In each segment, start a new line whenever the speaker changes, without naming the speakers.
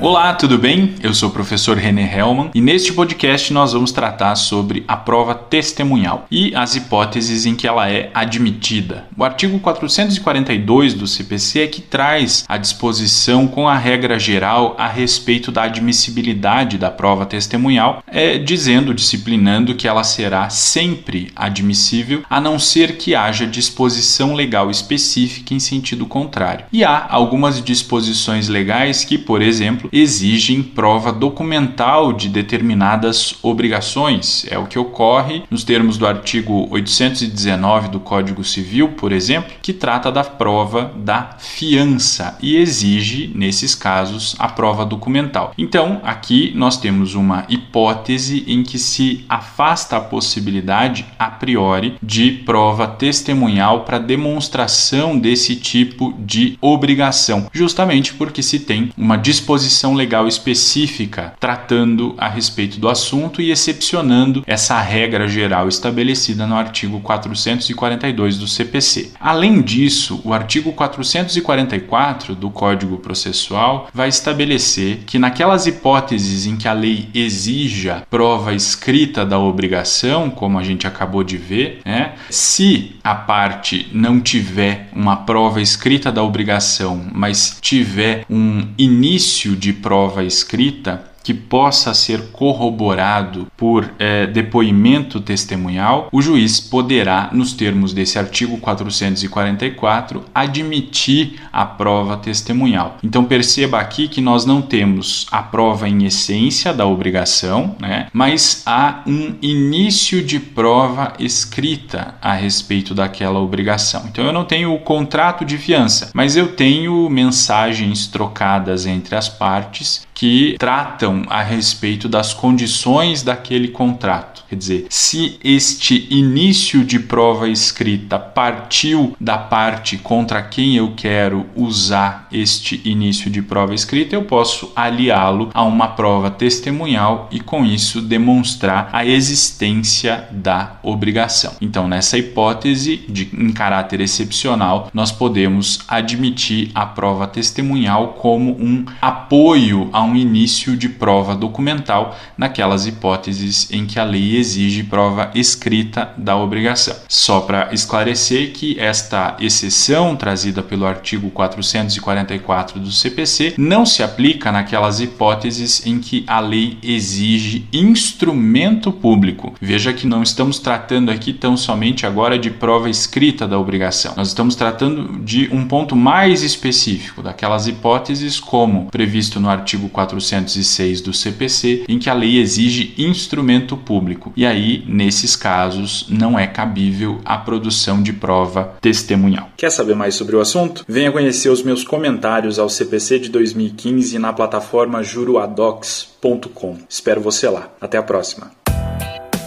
Olá, tudo bem? Eu sou o professor René Hellman e neste podcast nós vamos tratar sobre a prova testemunhal e as hipóteses em que ela é admitida. O artigo 442 do CPC é que traz a disposição com a regra geral a respeito da admissibilidade da prova testemunhal, é, dizendo, disciplinando que ela será sempre admissível, a não ser que haja disposição legal específica em sentido contrário. E há algumas disposições legais que, por exemplo, exigem prova documental de determinadas obrigações. É o que ocorre nos termos do artigo 819 do Código Civil, por exemplo, que trata da prova da fiança e exige, nesses casos, a prova documental. Então, aqui nós temos uma hipótese em que se afasta a possibilidade a priori de prova testemunhal para demonstração desse tipo de obrigação, justamente porque se tem uma disposição legal específica tratando a respeito do assunto e excepcionando essa regra geral estabelecida no artigo 442 do CPC. Além disso, o artigo 444 do Código Processual vai estabelecer que naquelas hipóteses em que a lei exija prova escrita da obrigação, como a gente acabou de ver, né, se a parte não tiver uma prova escrita da obrigação, mas tiver um início de prova escrita, que possa ser corroborado por é, depoimento testemunhal, o juiz poderá, nos termos desse artigo 444, admitir a prova testemunhal. Então perceba aqui que nós não temos a prova em essência da obrigação, né, mas há um início de prova escrita a respeito daquela obrigação. Então eu não tenho o contrato de fiança, mas eu tenho mensagens trocadas entre as partes que tratam a respeito das condições daquele contrato. Quer dizer, se este início de prova escrita partiu da parte contra quem eu quero usar este início de prova escrita, eu posso aliá-lo a uma prova testemunhal e com isso demonstrar a existência da obrigação. Então, nessa hipótese de em caráter excepcional, nós podemos admitir a prova testemunhal como um apoio a um início de prova documental naquelas hipóteses em que a lei exige prova escrita da obrigação. Só para esclarecer que esta exceção trazida pelo artigo 444 do CPC não se aplica naquelas hipóteses em que a lei exige instrumento público. Veja que não estamos tratando aqui tão somente agora de prova escrita da obrigação. Nós estamos tratando de um ponto mais específico, daquelas hipóteses como previsto no artigo 406 do CPC, em que a lei exige instrumento público. E aí, nesses casos, não é cabível a produção de prova testemunhal. Quer saber mais sobre o assunto? Venha conhecer os meus comentários ao CPC de 2015 na plataforma juruadocs.com. Espero você lá. Até a próxima.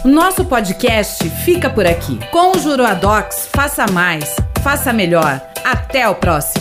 Nosso podcast fica por aqui. Com o Juruadocs, faça mais, faça melhor. Até o próximo.